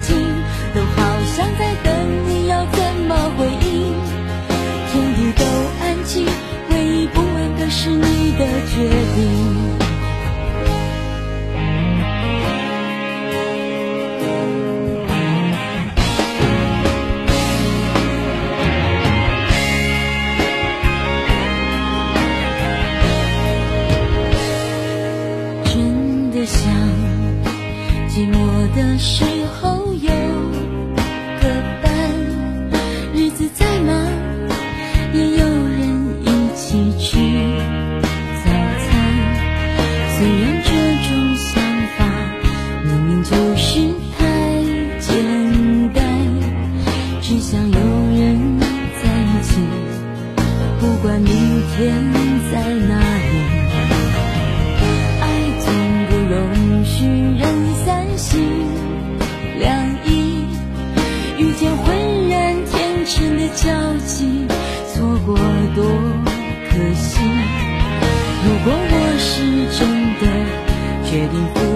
17. 只想有人在一起，不管明天在哪里。爱总不容许人三心两意，遇见浑然天成的交集，错过多可惜。如果我是真的决定付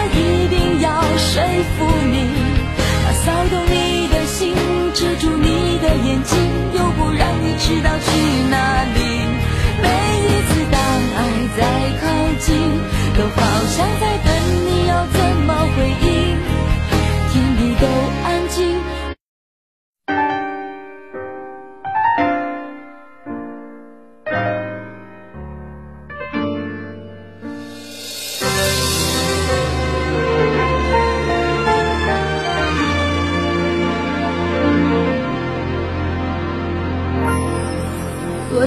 眼睛，又不让你知道去哪里。每一次当爱在靠近，都好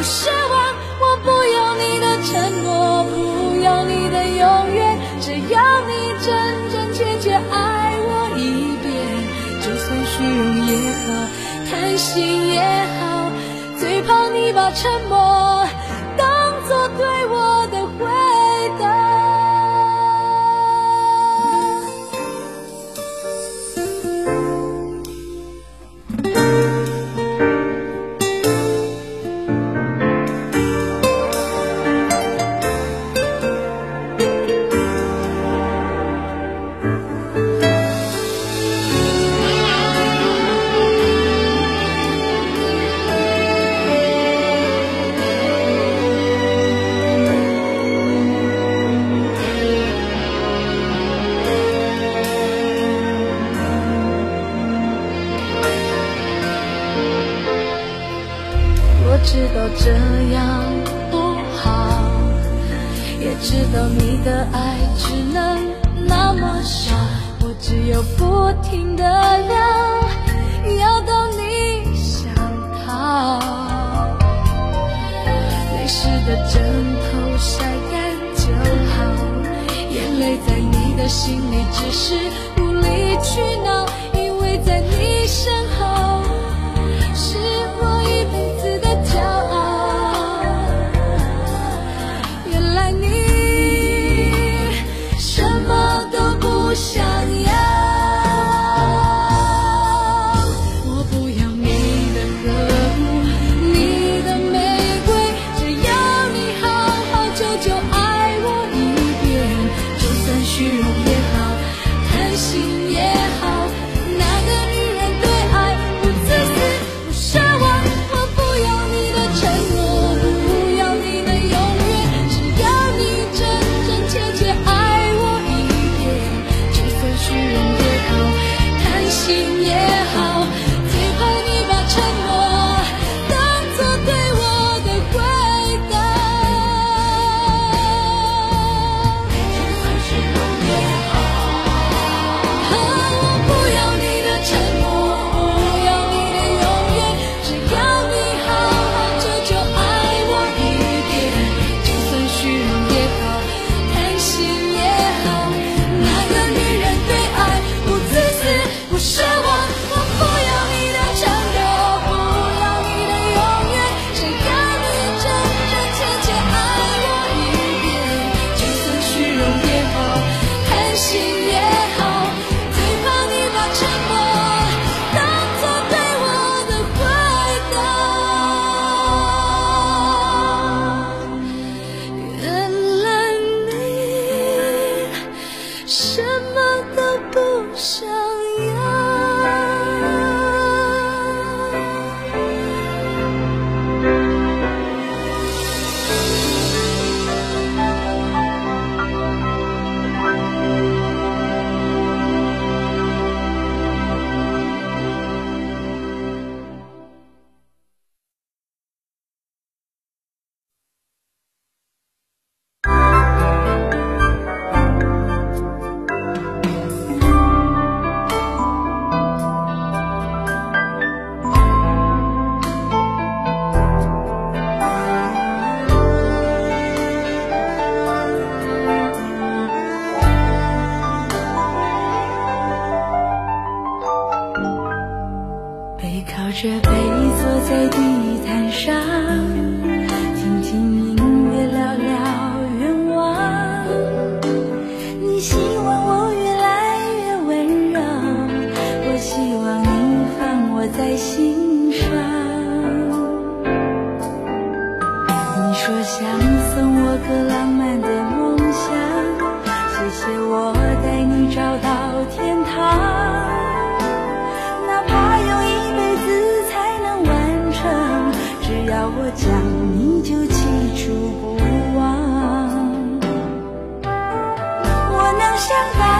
不奢望，我不要你的承诺，不要你的永远，只要你真真切切爱我一遍。就算虚荣也好，贪心也好，最怕你把沉默知道这样不好，也知道你的爱只能那么少，我只有不停的要，相爱。